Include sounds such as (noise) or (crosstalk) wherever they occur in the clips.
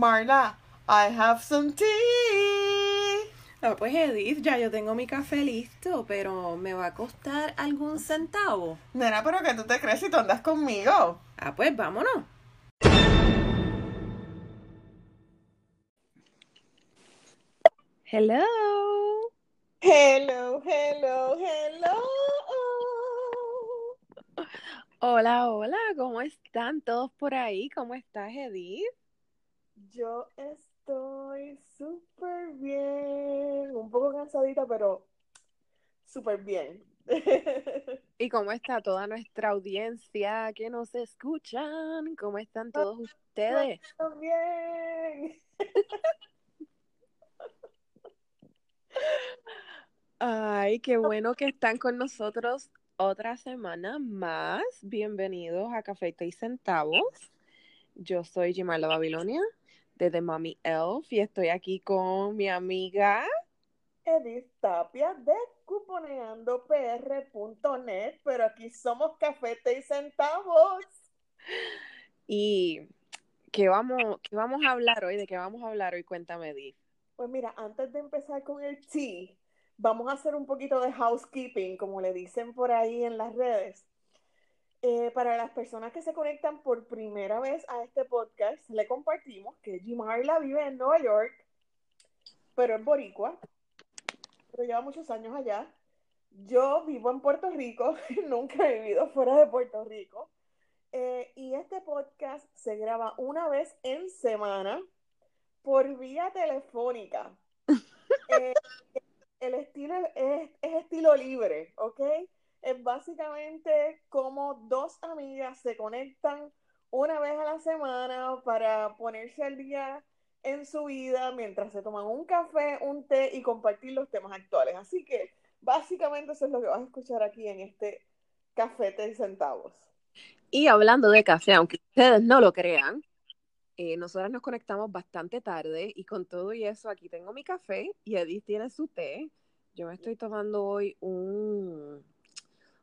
Marla, I have some tea. Ah, pues Edith, ya yo tengo mi café listo, pero ¿me va a costar algún centavo? Nena, pero que tú te crees si tú andas conmigo. Ah, pues vámonos. Hello. Hello, hello, hello. Hola, hola, ¿cómo están todos por ahí? ¿Cómo estás, Edith? Yo estoy súper bien. Un poco cansadita, pero súper bien. (laughs) ¿Y cómo está toda nuestra audiencia que nos escuchan? ¿Cómo están todos ustedes? bien. (laughs) Ay, qué bueno que están con nosotros otra semana más. Bienvenidos a Café y Centavos. Yo soy Gimarla Babilonia de The Mommy Elf y estoy aquí con mi amiga Edith Tapia de cuponeandopr.net, pero aquí somos Cafete y Centavos. ¿Y qué vamos, qué vamos a hablar hoy? ¿De qué vamos a hablar hoy? Cuéntame, Edith. Pues mira, antes de empezar con el tea, vamos a hacer un poquito de housekeeping, como le dicen por ahí en las redes. Eh, para las personas que se conectan por primera vez a este podcast, le compartimos que Jimarla vive en Nueva York, pero en boricua, pero lleva muchos años allá. Yo vivo en Puerto Rico, (laughs) nunca he vivido fuera de Puerto Rico. Eh, y este podcast se graba una vez en semana por vía telefónica. (laughs) Eh, el estilo es, es, estilo libre, ¿ok? Es básicamente como dos amigas se conectan una vez a la semana para ponerse al día en su vida mientras se toman un café, un té y compartir los temas actuales. Así que básicamente eso es lo que vas a escuchar aquí en este Café de Centavos. Y hablando de café, aunque ustedes no lo crean, eh, nosotras nos conectamos bastante tarde y con todo y eso aquí tengo mi café y Edith tiene su té. Yo me estoy tomando hoy un,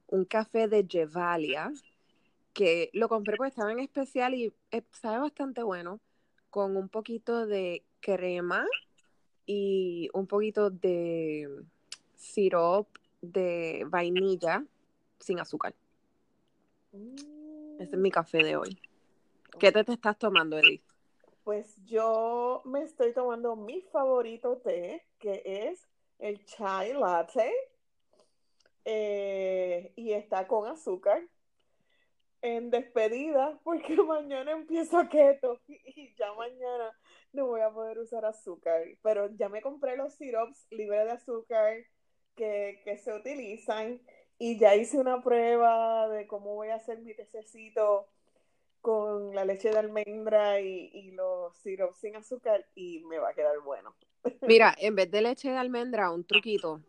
un café de Gevalia que lo compré porque estaba en especial y eh, sabe bastante bueno con un poquito de crema y un poquito de sirop de vainilla sin azúcar. Este es mi café de hoy. ¿Qué te, te estás tomando, Edith? Pues yo me estoy tomando mi favorito té, que es el chai latte. Eh, y está con azúcar. En despedida, (laughs) porque mañana empiezo keto (laughs) y ya mañana no voy a poder usar azúcar. Pero ya me compré los sirops libres de azúcar que, que se utilizan y ya hice una prueba de cómo voy a hacer mi tececito con la leche de almendra y, y los sirops sin azúcar y me va a quedar bueno. (laughs) Mira, en vez de leche de almendra, un truquito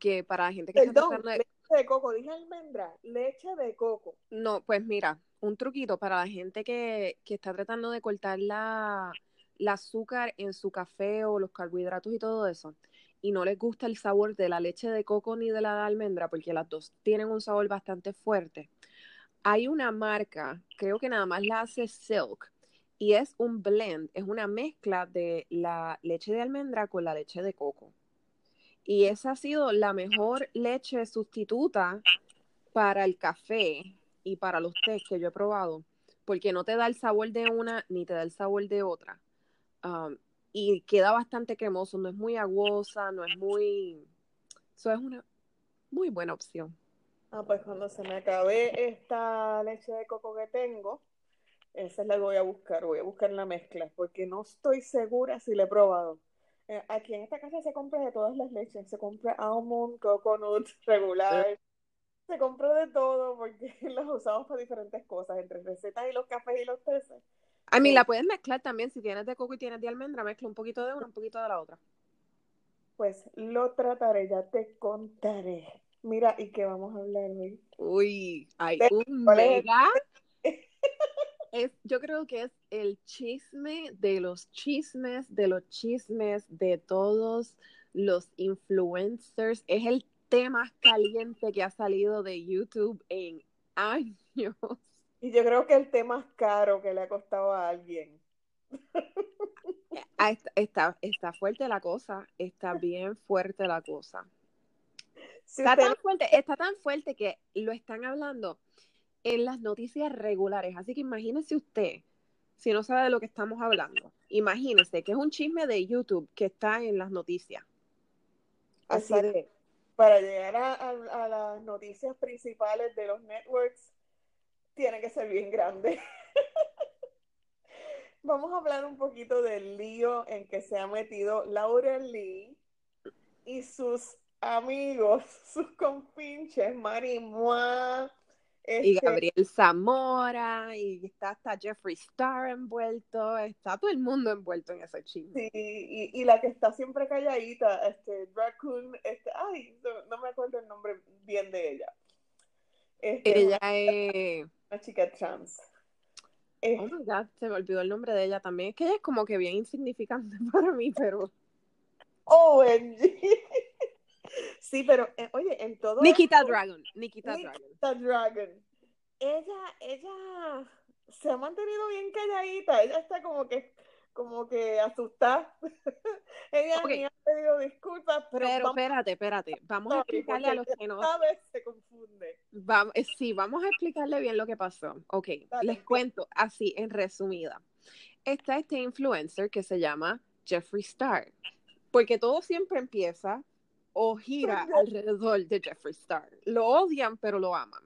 que para la gente que Perdón, está tratando de... leche de coco, dije almendra, leche de coco. No, pues mira, un truquito para la gente que, que está tratando de cortar la, la azúcar en su café o los carbohidratos y todo eso y no les gusta el sabor de la leche de coco ni de la de almendra porque las dos tienen un sabor bastante fuerte hay una marca, creo que nada más la hace Silk, y es un blend, es una mezcla de la leche de almendra con la leche de coco. Y esa ha sido la mejor leche sustituta para el café y para los tés que yo he probado, porque no te da el sabor de una ni te da el sabor de otra. Um, y queda bastante cremoso, no es muy aguosa, no es muy... Eso es una muy buena opción. Ah, pues cuando se me acabe esta leche de coco que tengo, esa es la que voy a buscar, voy a buscar la mezcla, porque no estoy segura si la he probado. Eh, aquí en esta casa se compra de todas las leches, se compra almond, coconut, (laughs) regular, se compra de todo porque (laughs) las usamos para diferentes cosas, entre recetas y los cafés y los teces. A mí la puedes mezclar también, si tienes de coco y tienes de almendra, mezcla un poquito de una, un poquito de la otra. Pues lo trataré, ya te contaré. Mira, ¿y qué vamos a hablar hoy? Uy, hay un mega. (laughs) Es, yo creo que es el chisme de los chismes, de los chismes de todos los influencers. Es el tema más caliente que ha salido de YouTube en años. Y yo creo que el tema más caro que le ha costado a alguien. Ah, está, está, fuerte la cosa, está bien fuerte la cosa. está tan fuerte, está tan fuerte que lo están hablando en las noticias regulares. Así que imagínese usted, si no sabe de lo que estamos hablando, imagínese que es un chisme de YouTube que está en las noticias. Así de. Para llegar a, las noticias principales de los networks, tiene que ser bien grande. (laughs) Vamos a hablar un poquito del lío en que se ha metido Laura Lee y sus amigos, (laughs) sus compinches, Y este Gabriel Zamora, y está hasta Jeffree Star envuelto, está todo el mundo envuelto en ese chisme. Sí, y, la que está siempre calladita, este, Raccoon, este, ay, no, me acuerdo el nombre bien de ella. Este, ella es... Una chica trans. Oh my God, se me olvidó el nombre de ella también. Es que ella es como que bien insignificante (laughs) para mí, pero... OMG. Sí, pero eh, oye, en todo. Nikita Dragon. Nikita, Nikita Dragon. Ella, ella se ha mantenido bien calladita. Ella está como que, como que asustada. (laughs) ella ni ha pedido disculpas, pero. Pero espérate, espérate. Vamos a explicarle a los que no. Sabes, se confunde. Vamos, eh, sí, vamos a explicarle bien lo que pasó. Ok, les cuento así, en resumida. Está este influencer que se llama Jeffree Star. Porque todo siempre empieza o gira (laughs) alrededor de Jeffree Star. Lo odian, pero lo aman.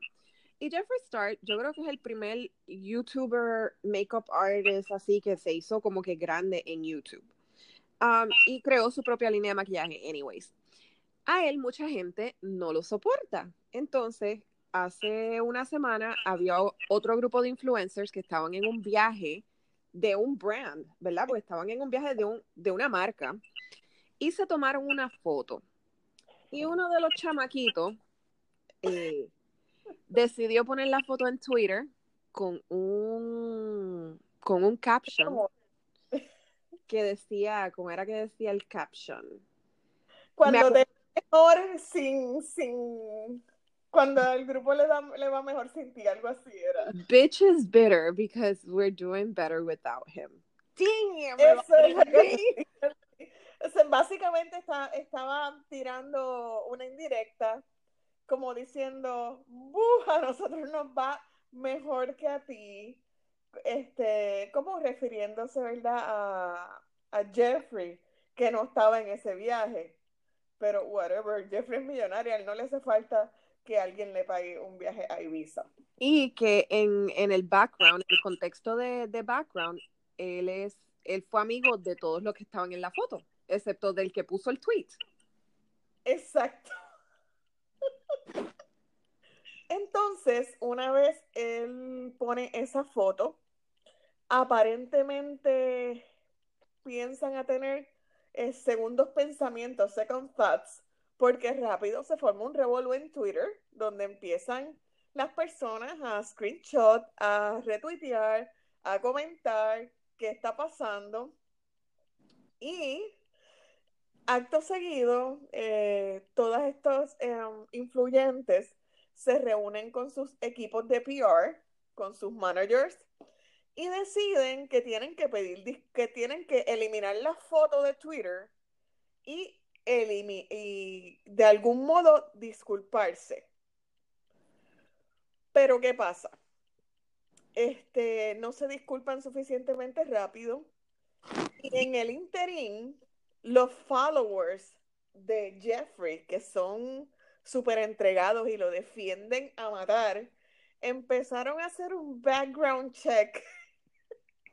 Y Jeffree Star, yo creo que es el primer YouTuber makeup artist así que se hizo como que grande en YouTube. Um, y creó su propia línea de maquillaje, anyways. A él mucha gente no lo soporta. Entonces, hace una semana había otro grupo de influencers que estaban en un viaje de un brand, ¿verdad? Porque estaban en un viaje de, un, de una marca y se tomaron una foto. Y uno de los chamaquitos eh, decidió poner la foto en Twitter con un con un caption que decía, ¿cómo era que decía el caption? Cuando te mejor sin, sin cuando el grupo le, da, le va mejor sin ti, algo así era. Bitch is bitter because we're doing better without him. Damn, Eso es básicamente estaba tirando una indirecta, como diciendo, a nosotros nos va mejor que a ti. Este, como refiriéndose, ¿verdad? A, a Jeffrey, que no estaba en ese viaje. Pero whatever, Jeffrey es millonario, a él no le hace falta que alguien le pague un viaje a Ibiza. Y que en, en el background, en el contexto de, de background, él es, él fue amigo de todos los que estaban en la foto excepto del que puso el tweet. Exacto. Entonces, una vez él pone esa foto, aparentemente piensan a tener eh, segundos pensamientos, second thoughts, porque rápido se forma un revuelo en Twitter donde empiezan las personas a screenshot, a retuitear, a comentar qué está pasando. Y acto seguido, eh, todos estos em, influyentes se reúnen con sus equipos de PR, con sus managers, y deciden que tienen que pedir, que tienen que eliminar la foto de Twitter y, y de algún modo disculparse. Pero ¿qué pasa? Este, no se disculpan suficientemente rápido. Y en el interín, los followers de Jeffrey, que son súper entregados y lo defienden a matar, empezaron a hacer un background check.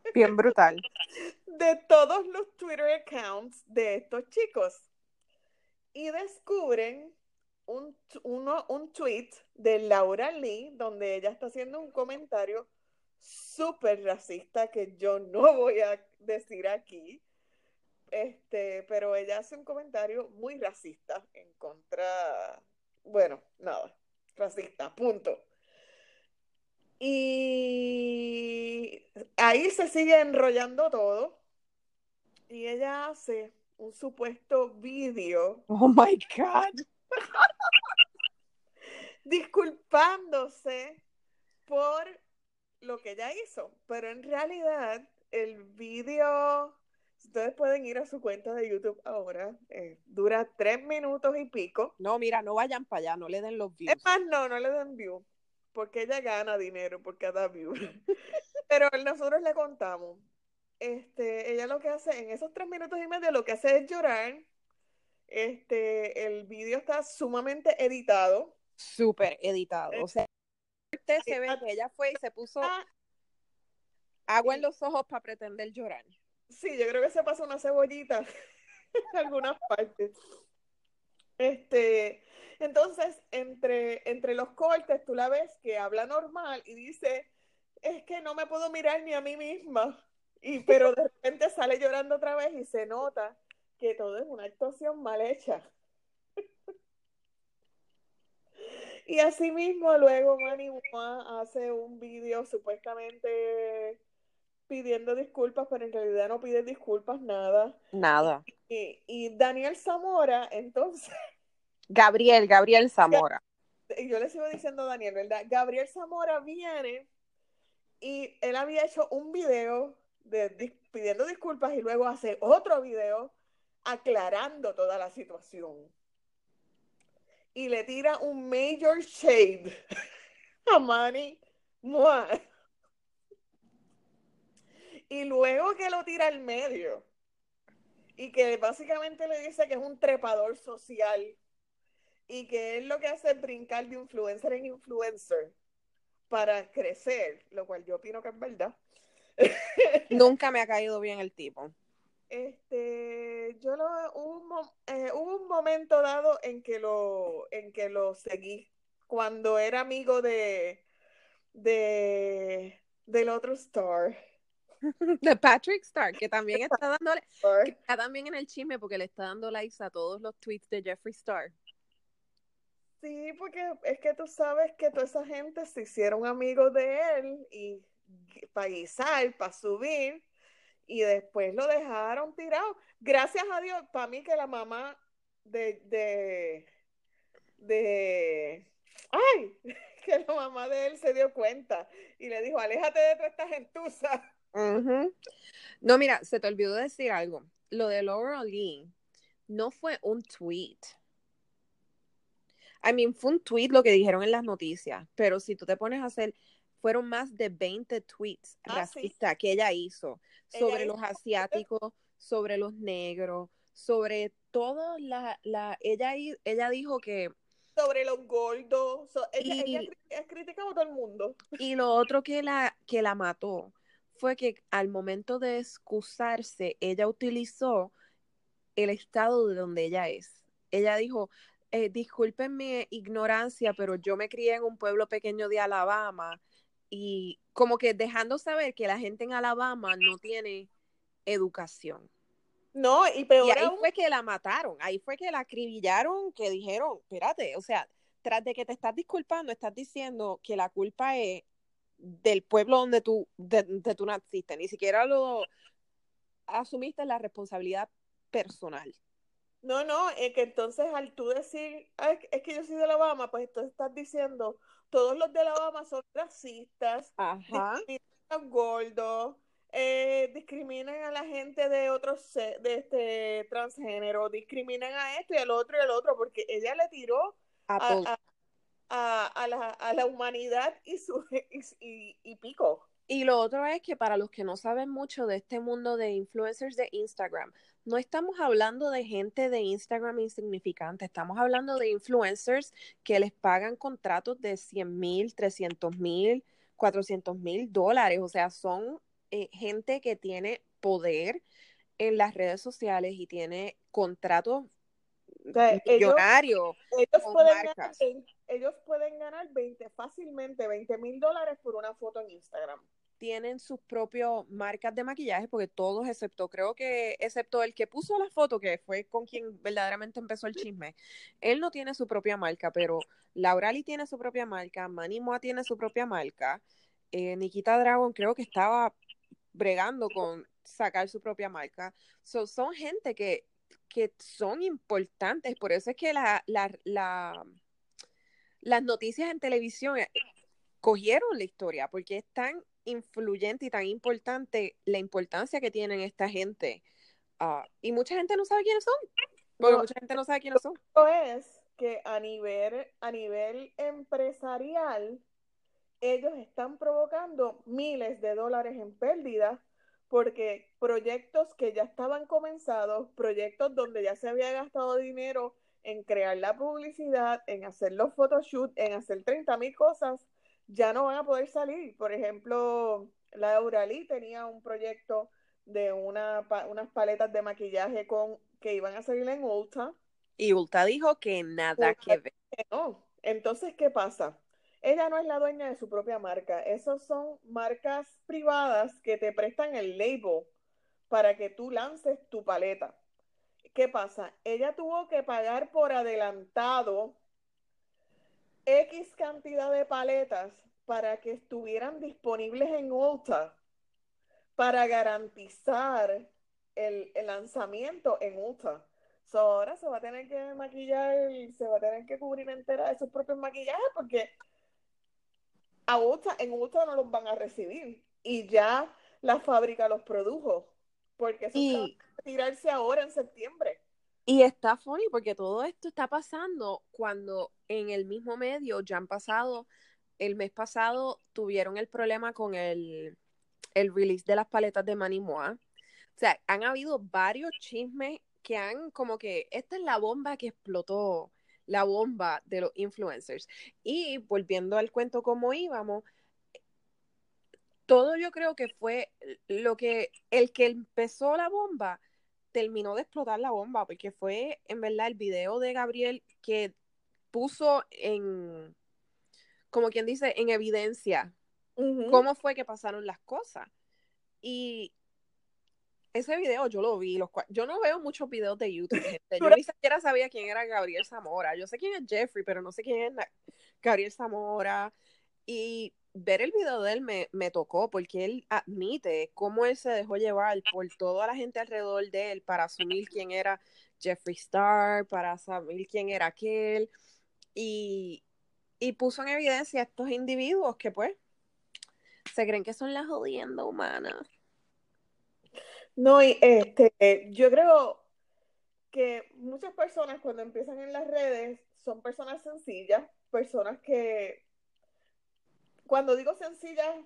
(laughs) Bien brutal. De todos los Twitter accounts de estos chicos. Y descubren un, uno, un tweet de Laura Lee, donde ella está haciendo un comentario súper racista que yo no voy a decir aquí este, pero ella hace un comentario muy racista en contra, bueno, nada, racista, punto. Y ahí se sigue enrollando todo. Y ella hace un supuesto vídeo. Oh my God. (laughs) disculpándose por lo que ella hizo. Pero en realidad, el vídeo Ustedes pueden ir a su cuenta de YouTube ahora. Eh, dura tres minutos y pico. No, mira, no vayan para allá, no le den los views. Es más, no, no le den views. Porque ella gana dinero por cada view. (laughs) Pero nosotros le contamos. Este, ella lo que hace en esos tres minutos y medio, lo que hace es llorar. Este, el vídeo está sumamente editado. Súper editado. O sea, usted se ve que ella fue y se puso agua en los ojos para pretender llorar. Sí, yo creo que se pasó una cebollita (laughs) en algunas partes. Este, entonces, entre, entre los cortes, tú la ves que habla normal y dice, es que no me puedo mirar ni a mí misma. Y, pero de repente sale llorando otra vez y se nota que todo es una actuación mal hecha. (laughs) y asimismo, luego Manny hace un vídeo supuestamente pidiendo disculpas, pero en realidad no pide disculpas nada. Nada. Y, Daniel Zamora, entonces. (laughs) Gabriel, Gabriel Zamora. Yo le sigo diciendo Daniel, ¿verdad? Gabriel Zamora viene y él había hecho un video de, pidiendo disculpas y luego hace otro video aclarando toda la situación. Y le tira un major shade (laughs) a Manny y luego que lo tira al medio y que básicamente le dice que es un trepador social y que él lo que hace es brincar de influencer en influencer para crecer, lo cual yo opino que es verdad. (laughs) Nunca me ha caído bien el tipo. Este, yo lo hubo, eh, hubo un momento dado en que lo en que lo seguí cuando era amigo de de del otro star (laughs) de Patrick Starr, que también está dándole, está también en el chisme porque le está dando likes a todos los tweets de Jeffree Star. Sí, porque es que tú sabes que toda esa gente se hicieron amigos de él y para guisar, para subir, y después lo dejaron tirado. Gracias a Dios, para mí que la mamá de, de, de, ay, (laughs) que la mamá de él se dio cuenta y le dijo, aléjate de toda esta gentuza. No, mira, se te olvidó decir algo. Lo de Laura Lee no fue un tweet. I mean, fue un tweet lo que dijeron en las noticias, pero si tú te pones a hacer, fueron más de 20 tweets ah, racistas que ella hizo sobre los asiáticos, sobre los negros, sobre todo la, la ella, ella dijo que sobre los gordos, ella, ella, ha criticado a todo el mundo. Y lo otro que la, que la mató fue que al momento de excusarse, ella utilizó el estado de donde ella es. Ella dijo, eh, disculpen mi ignorancia, pero yo me crié en un pueblo pequeño de Alabama y como que dejando saber que la gente en Alabama no tiene educación. No, y peor y ahí fue que la mataron, ahí fue que la acribillaron, que dijeron, espérate, o sea, tras de que te estás disculpando, estás diciendo que la culpa es del pueblo donde tú, de, tú naciste, ni siquiera lo asumiste la responsabilidad personal. No, no, es que entonces al tú decir, es que yo soy de Alabama, pues entonces estás diciendo, todos los de Alabama son racistas, Ajá. discriminan gordos, eh, discriminan a la gente de otros, de este transgénero, discriminan a esto y al otro y al otro, porque ella le tiró a, a, la, a la, humanidad y, su, (laughs) y, y, pico. Y lo otro es que para los que no saben mucho de este mundo de influencers de Instagram, no estamos hablando de gente de Instagram insignificante, estamos hablando de influencers que les pagan contratos de 100 mil, 300 mil, 400 mil dólares. O sea, son eh, gente que tiene poder en las redes sociales y tiene contratos millonarios ellos, pueden ellos pueden ganar 20, fácilmente 20 mil dólares por una foto en Instagram. Tienen sus propias marcas de maquillaje, porque todos, excepto, creo que, excepto el que puso la foto, que fue con quien verdaderamente empezó el chisme, él no tiene su propia marca, pero Laurali tiene su propia marca, Manny Moa tiene su propia marca, eh, Nikita Dragon creo que estaba bregando con sacar su propia marca. son gente que, que son importantes, por eso es que la, la, la las noticias en televisión eh, cogieron la historia porque es tan influyente y tan importante la importancia que tienen esta gente Ah, y mucha gente no sabe quiénes son. Porque mucha gente no sabe quiénes son. es que a nivel, a nivel empresarial, ellos están provocando miles de dólares en pérdidas porque proyectos que ya estaban comenzados, proyectos donde ya se había gastado dinero en crear la publicidad, en hacer los photoshoots, en hacer 30 mil cosas, ya no van a poder salir. Por ejemplo, Laura Lee tenía un proyecto de una, unas paletas de maquillaje con que iban a salir en Ulta. Y Ulta dijo que nada que ver. No. Entonces, ¿qué pasa? Ella no es la dueña de su propia marca. Esas son marcas privadas que te prestan el label para que tú lances tu paleta. ¿Qué pasa? Ella tuvo que pagar por adelantado X cantidad de paletas para que estuvieran disponibles en Ulta para garantizar el, lanzamiento en Ulta. ahora se va a tener que maquillar y se va a tener que cubrir entera de sus propios maquillajes porque a Ulta, en Ulta no los van a recibir y ya la fábrica los produjo porque eso y, a tirarse ahora en septiembre. Y está funny porque todo esto está pasando cuando en el mismo medio ya han pasado, el mes pasado tuvieron el problema con el, el release de las paletas de Manimoa. O sea, han habido varios chismes que han como que, esta es la bomba que explotó, la bomba de los influencers. Y volviendo al cuento como íbamos, todo yo creo que fue lo que, el que empezó la bomba, terminó de explotar la bomba, porque fue en verdad el video de Gabriel que puso en, como quien dice, en evidencia cómo fue que pasaron las cosas. Y ese video yo lo vi, los yo no veo muchos videos de YouTube, Yo ni siquiera sabía quién era Gabriel Zamora. Yo sé quién es Jeffrey, pero no sé quién es Gabriel Zamora. Y ver el video de él me, me, tocó porque él admite cómo él se dejó llevar por toda la gente alrededor de él para asumir quién era Jeffrey Star, para saber quién era aquel y, y puso en evidencia a estos individuos que pues se creen que son las jodiendas humanas. No, y este, yo creo que muchas personas cuando empiezan en las redes son personas sencillas, personas que cuando digo sencilla,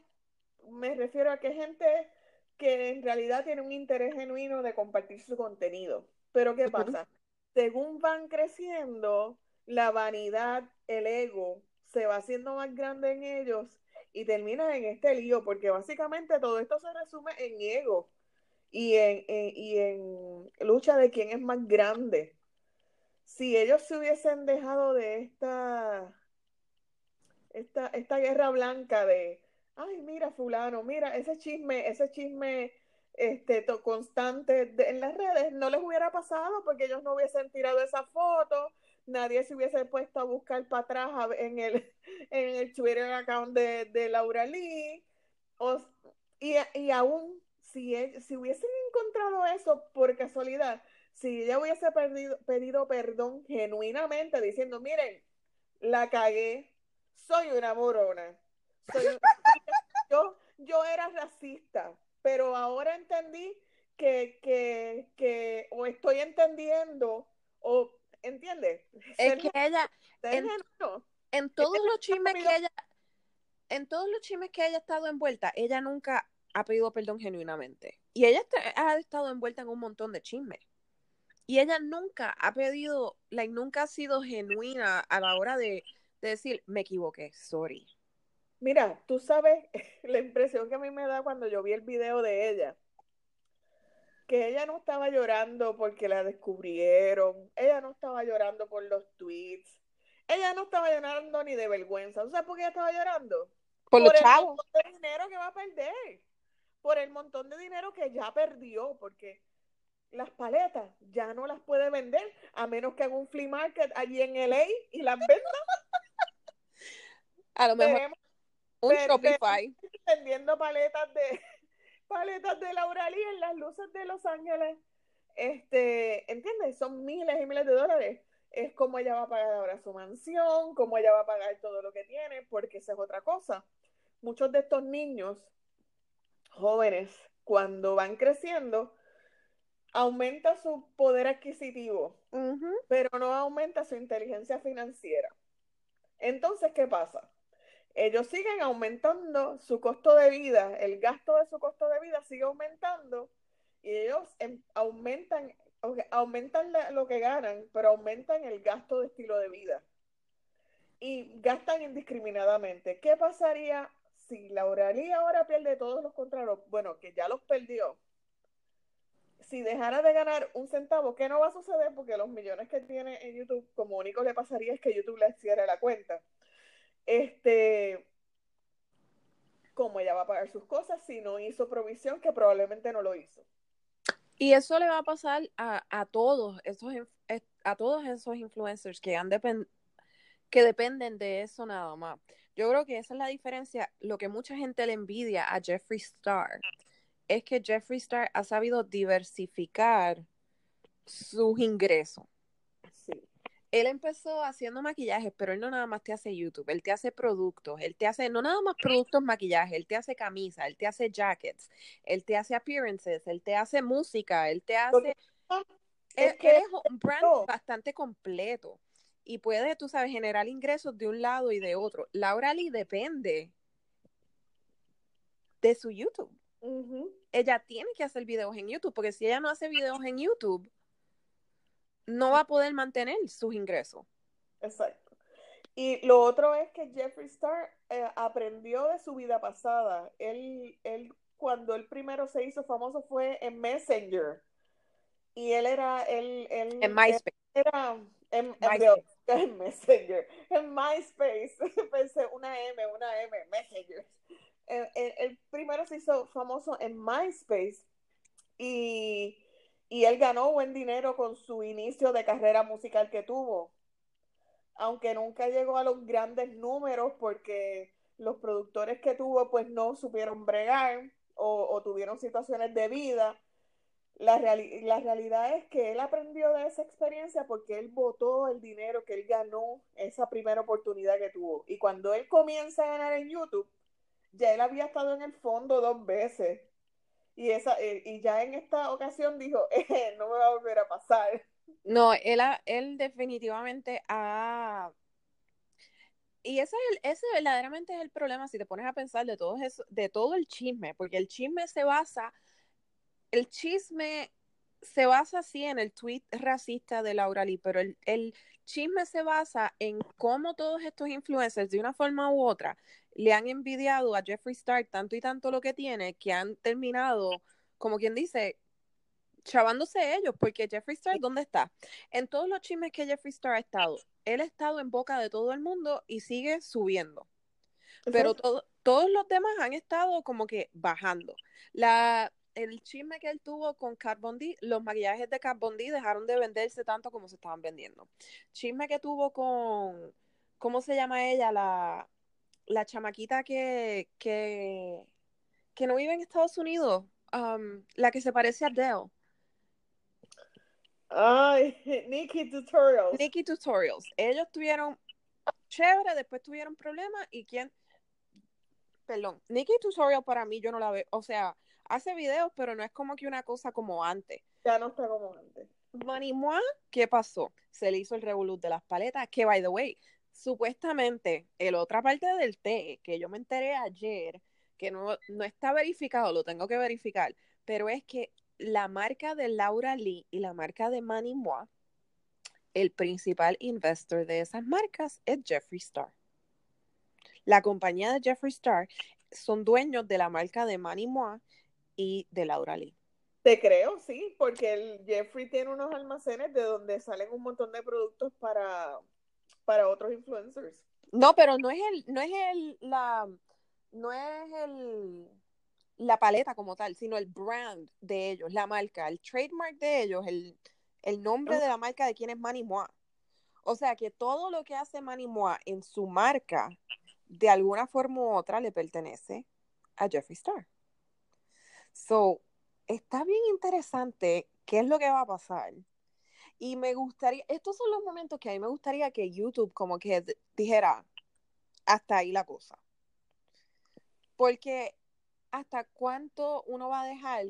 me refiero a que gente que en realidad tiene un interés genuino de compartir su contenido. Pero ¿qué pasa? Según van creciendo, la vanidad, el ego, se va haciendo más grande en ellos y termina en este lío, porque básicamente todo esto se resume en ego y en, y en lucha de quién es más grande. Si ellos se hubiesen dejado de esta esta, esta guerra blanca de, ay, mira fulano, mira, ese chisme, ese chisme este, constante en las redes no les hubiera pasado porque ellos no hubiesen tirado esa foto, nadie se hubiese puesto a buscar para atrás en el, (laughs) en el Twitter account de, de Laura Lee. y, y aún si, e, si hubiesen encontrado eso por casualidad, si ella hubiese pedido perdón genuinamente diciendo, miren, la cagué, soy una morona. (laughs) yo, yo era racista, pero ahora entendí que, que, que o estoy entendiendo, o, ¿entiendes? Es que ella, en, en, todos los chismes que ella, en todos los chismes que ella ha estado envuelta, ella nunca ha pedido perdón genuinamente. Y ella ha estado envuelta en un montón de chismes. Y ella nunca ha pedido, like, nunca ha sido genuina a la hora de, decir, me equivoqué, sorry. Mira, tú sabes (laughs) la impresión que a mí me da cuando yo vi el video de ella. Que ella no estaba llorando porque la descubrieron, ella no estaba llorando por los tweets, ella no estaba llorando ni de vergüenza. ¿Tú sabes por qué ella estaba llorando? Por, los chavos. el montón de dinero que va a perder. Por el montón de dinero que ya perdió, porque las paletas ya no las puede vender a menos que haga un flea market allí en LA y las venda. A lo mejor un Shopify. Vendiendo paletas de (laughs) paletas de Laura Lee en las luces de Los Ángeles. Este, ¿entiendes? Son miles y miles de dólares. Es como ella va a pagar ahora su mansión, como ella va a pagar todo lo que tiene, porque esa es otra cosa. Muchos de estos niños jóvenes, cuando van creciendo, aumenta su poder adquisitivo, pero no aumenta su inteligencia financiera. Entonces, ¿qué pasa? Ellos siguen aumentando su costo de vida, el gasto de su costo de vida sigue aumentando y ellos em, aumentan, aumentan lo que ganan, pero aumentan el gasto de estilo de vida y gastan indiscriminadamente. ¿Qué pasaría si la oralía ahora pierde todos los contratos? Bueno, que ya los perdió. Si dejara de ganar un centavo, ¿qué no va a suceder? Porque los millones que tiene en YouTube, como único le pasaría es que YouTube le cierre la cuenta. Este, ¿cómo ella va a pagar sus cosas si no hizo provisión, que probablemente no lo hizo? Y eso le va a pasar a, a todos esos a todos esos influencers que han depend, que dependen de eso nada más. Yo creo que esa es la diferencia. Lo que mucha gente le envidia a Jeffree Star es que Jeffree Star ha sabido diversificar sus ingresos. Él empezó haciendo maquillajes, pero él no nada más te hace YouTube, él te hace productos, él te hace, no nada más productos maquillaje, él te hace camisa, él te hace jackets, él te hace appearances, él te hace música, él te hace... Es, que es un brand bastante completo y puede, tú sabes, generar ingresos de un lado y de otro. Laura Lee depende de su YouTube. Ella tiene que hacer videos en YouTube, porque si ella no hace videos en YouTube, no va a poder mantener sus ingresos. Exacto. Y lo otro es que Jeffree Star eh, aprendió de su vida pasada. Él, él, cuando él primero se hizo famoso fue en Messenger. Y él era, él, él en MySpace. Era, en, MySpace. (laughs) En, Messenger, en MySpace, (laughs) pensé una M, una M, Messenger. El, primero se hizo famoso en MySpace y, y él ganó buen dinero con su inicio de carrera musical que tuvo. Aunque nunca llegó a los grandes números porque los productores que tuvo pues no supieron bregar o, tuvieron situaciones de vida la, la realidad es que él aprendió de esa experiencia porque él votó el dinero que él ganó esa primera oportunidad que tuvo. Y cuando él comienza a ganar en YouTube, ya él había estado en el fondo dos veces. Y, esa, eh, y ya en esta ocasión dijo, (laughs) eh, no me va a volver a pasar. No, él, él definitivamente ha... Y ese, es el, ese verdaderamente es el problema si te pones a pensar de todo, eso, de todo el chisme, porque el chisme se basa el chisme se basa así en el tweet racista de Laura Lee, pero el, chisme se basa en cómo todos estos influencers, de una forma u otra, le han envidiado a Jeffree Star tanto y tanto lo que tiene que han terminado, como quien dice, chavándose ellos, porque Jeffree Star, ¿dónde está? En todos los chismes que Jeffree Star ha estado, él ha estado en boca de todo el mundo y sigue subiendo. Pero todos los demás han estado como que bajando. La, el chisme que él tuvo con Kat los maquillajes de Kat dejaron de venderse tanto como se estaban vendiendo. Chisme que tuvo con, ¿cómo se llama ella? La, la chamaquita que, que, que no vive en Estados Unidos, um, la que se parece a Adele. Ay, (laughs) Nikki Tutorials. Nikki Tutorials. Ellos tuvieron chévere, después tuvieron problemas y quién, perdón, Nikki Tutorial para mí yo no la veo, o sea, hace videos, pero no es como que una cosa como antes. Ya no está como antes. Manimois, ¿qué pasó? Se le hizo el revolut de las paletas, que by the way, supuestamente, el otra parte del té, que yo me enteré ayer, que no, no está verificado, lo tengo que verificar, pero es que la marca de Laura Lee y la marca de Manimois, el principal investor de esas marcas es Jeffree Star. La compañía de Jeffree Star son dueños de la marca de Manimois y de Laura Lee. Te creo, sí, porque el Jeffrey tiene unos almacenes de donde salen un montón de productos para, para otros influencers. No, pero no es el, no es el, la, no es el, la paleta como tal, sino el brand de ellos, la marca, el trademark de ellos, el, el nombre de la marca de quien es Manny O sea que todo lo que hace Manny en su marca, de alguna forma u otra, le pertenece a Jeffree Star. So, está bien interesante qué es lo que va a pasar. Y me gustaría, estos son los momentos que a mí me gustaría que YouTube como que dijera, hasta ahí la cosa. Porque hasta cuánto uno va a dejar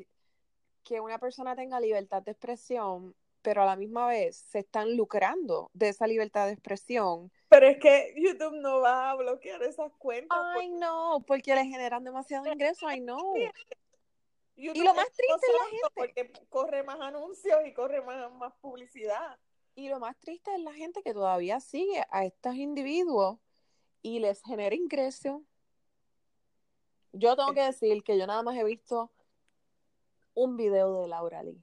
que una persona tenga libertad de expresión, pero a la misma vez se están lucrando de esa libertad de expresión. Pero es que YouTube no va a bloquear esas cuentas. Ay, no, porque le generan demasiado ingreso, ay, no. (laughs) y lo más triste es la gente. Porque corre más anuncios y corre más, más publicidad. Y lo más triste es la gente que todavía sigue a estos individuos y les genera ingreso. Yo tengo que decir que yo nada más he visto un video de Laura Lee.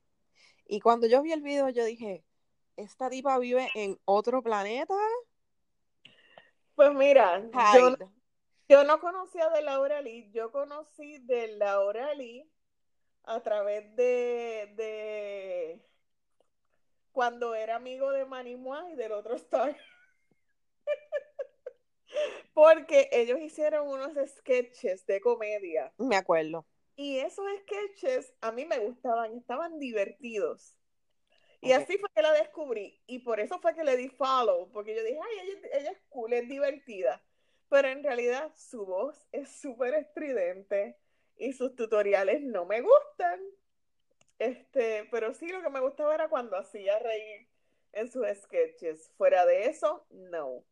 Y cuando yo vi el video, yo dije, ¿esta tipa vive en otro planeta? Pues mira, yo, yo, no conocía de Laura Lee, yo conocí de Laura Lee a través de, de cuando era amigo de Manny y del otro Star. (laughs) Porque ellos hicieron unos sketches de comedia. Me acuerdo. Y esos sketches a mí me gustaban, estaban divertidos. Y así fue que la descubrí. Y por eso fue que le di follow, porque yo dije, ay, ella, es cool, es divertida. Pero en realidad su voz es súper estridente y sus tutoriales no me gustan. Este, pero sí lo que me gustaba era cuando hacía reír en sus sketches. Fuera de eso, no.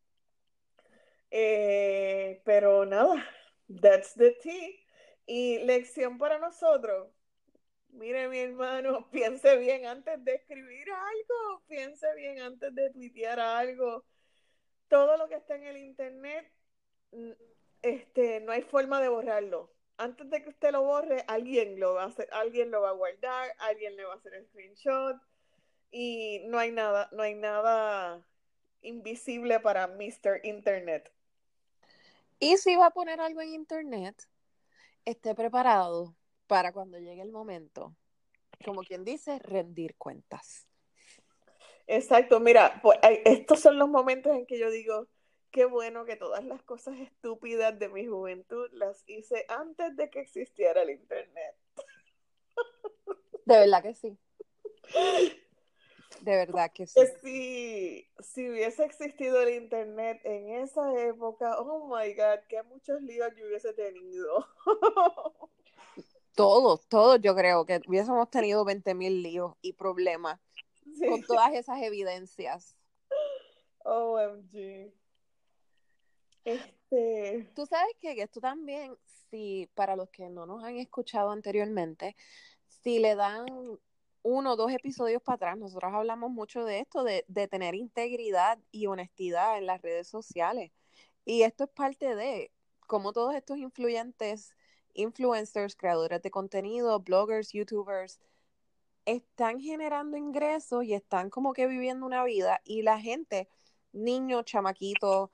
Eh, pero nada, that's the tea. Y lección para nosotros. Mire, mi hermano, (laughs) piense bien antes de escribir algo, piense bien antes de tuitear algo. Todo lo que está en el internet, este, no hay forma de borrarlo. Antes de que usted lo borre, alguien lo va a hacer, alguien lo va a guardar, alguien le va a hacer el screenshot y no hay nada, no hay nada invisible para Mr. Internet. Y si va a poner algo en internet, esté preparado para cuando llegue el momento, como quien dice, rendir cuentas. Exacto, mira, pues, estos son los momentos en que yo digo, qué bueno que todas las cosas estúpidas de mi juventud las hice antes de que existiera el Internet. (laughs) De verdad que sí. De verdad que sí. si, si hubiese existido el internet en esa época, oh my god, qué muchos líos yo hubiese tenido. (laughs) Todos, todos yo creo que hubiésemos tenido 20 mil líos y problemas con todas esas evidencias. OMG. Este. Tú sabes que esto también, si para los que no nos han escuchado anteriormente, si le dan uno o dos episodios para atrás, nosotros hablamos mucho de esto, de, tener integridad y honestidad en las redes sociales. Y esto es parte de cómo todos estos influyentes, influencers, creadores de contenido, bloggers, youtubers, están generando ingresos y están como que viviendo una vida y la gente, niños, chamaquitos,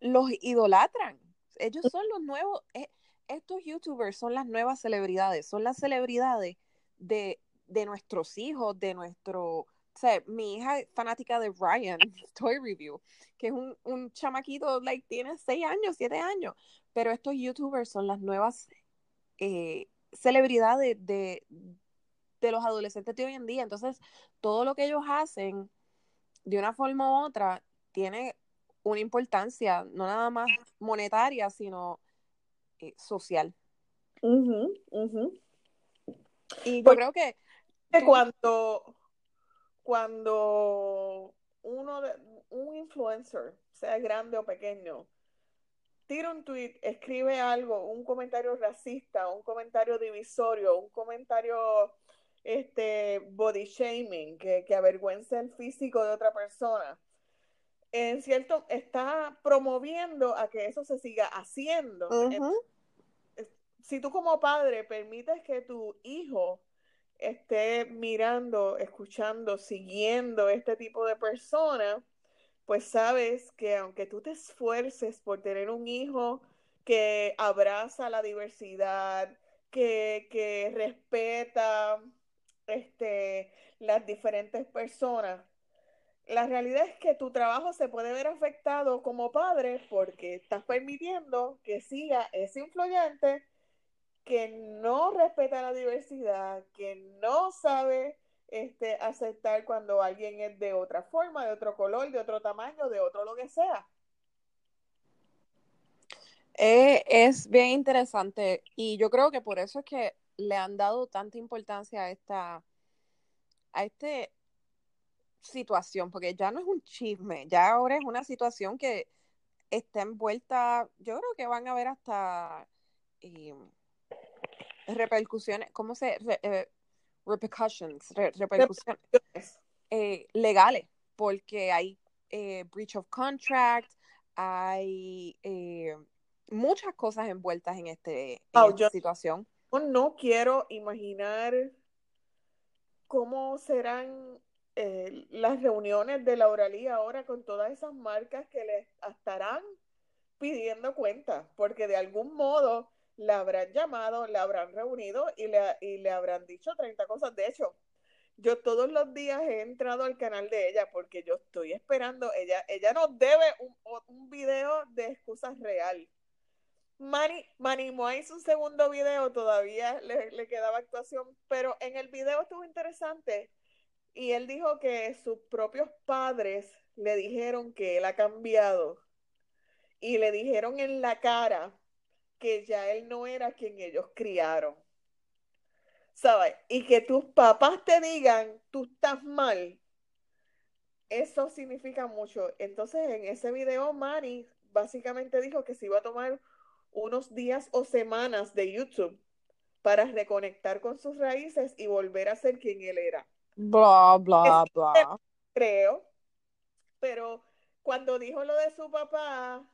los idolatran. Ellos son los nuevos, eh, estos youtubers son las nuevas celebridades, son las celebridades de, de nuestros hijos, de nuestro, o sea, mi hija es fanática de Ryan (laughs) Toy Review, que es un, un chamaquito, like, tiene seis años, siete años, pero estos youtubers son las nuevas eh, celebridades de, de los adolescentes de hoy en día, entonces todo lo que ellos hacen, de una forma u otra, tiene una importancia, no nada más monetaria, sino eh, social. Y yo pues creo que cuando, cuando uno de, un influencer, sea grande o pequeño, tira un tweet, escribe algo, un comentario racista, un comentario divisorio, un comentario este body shaming que, que avergüenza el físico de otra persona. En cierto, está promoviendo a que eso se siga haciendo. Si tú como padre permites que tu hijo esté mirando, escuchando, siguiendo este tipo de personas, pues sabes que aunque tú te esfuerces por tener un hijo que abraza la diversidad, que, que respeta este, las diferentes personas, la realidad es que tu trabajo se puede ver afectado como padre porque estás permitiendo que siga ese influyente que no respeta la diversidad, que no sabe este, aceptar cuando alguien es de otra forma, de otro color, de otro tamaño, de otro lo que sea. Eh, es bien interesante y yo creo que por eso es que le han dado tanta importancia a esta, a este situación, porque ya no es un chisme, ya ahora es una situación que está envuelta, yo creo que van a haber hasta eh, repercusiones, ¿cómo se? Eh, repercussions, repercusiones eh, legales, porque hay breach of contract, hay muchas cosas envueltas en, este, oh, esta situación. no quiero imaginar cómo serán eh, las reuniones de la oralía ahora con todas esas marcas que le estarán pidiendo cuenta, porque de algún modo la habrán llamado, la habrán reunido y le, y le habrán dicho 30 cosas. De hecho, yo todos los días he entrado al canal de ella porque yo estoy esperando, ella, ella nos debe un, un video de excusas real. Manny, Manny hizo un segundo video, todavía le, le, quedaba actuación, pero en el video estuvo interesante y él dijo que sus propios padres le dijeron que él ha cambiado y le dijeron en la cara que ya él no era quien ellos criaron. ¿Sabes? Y que tus papás te digan, tú estás mal. Eso significa mucho. Entonces, en ese video, Manny básicamente dijo que se iba a tomar unos días o semanas de YouTube para reconectar con sus raíces y volver a ser quien él era. Bla, bla, bla. Creo. Pero cuando dijo lo de su papá,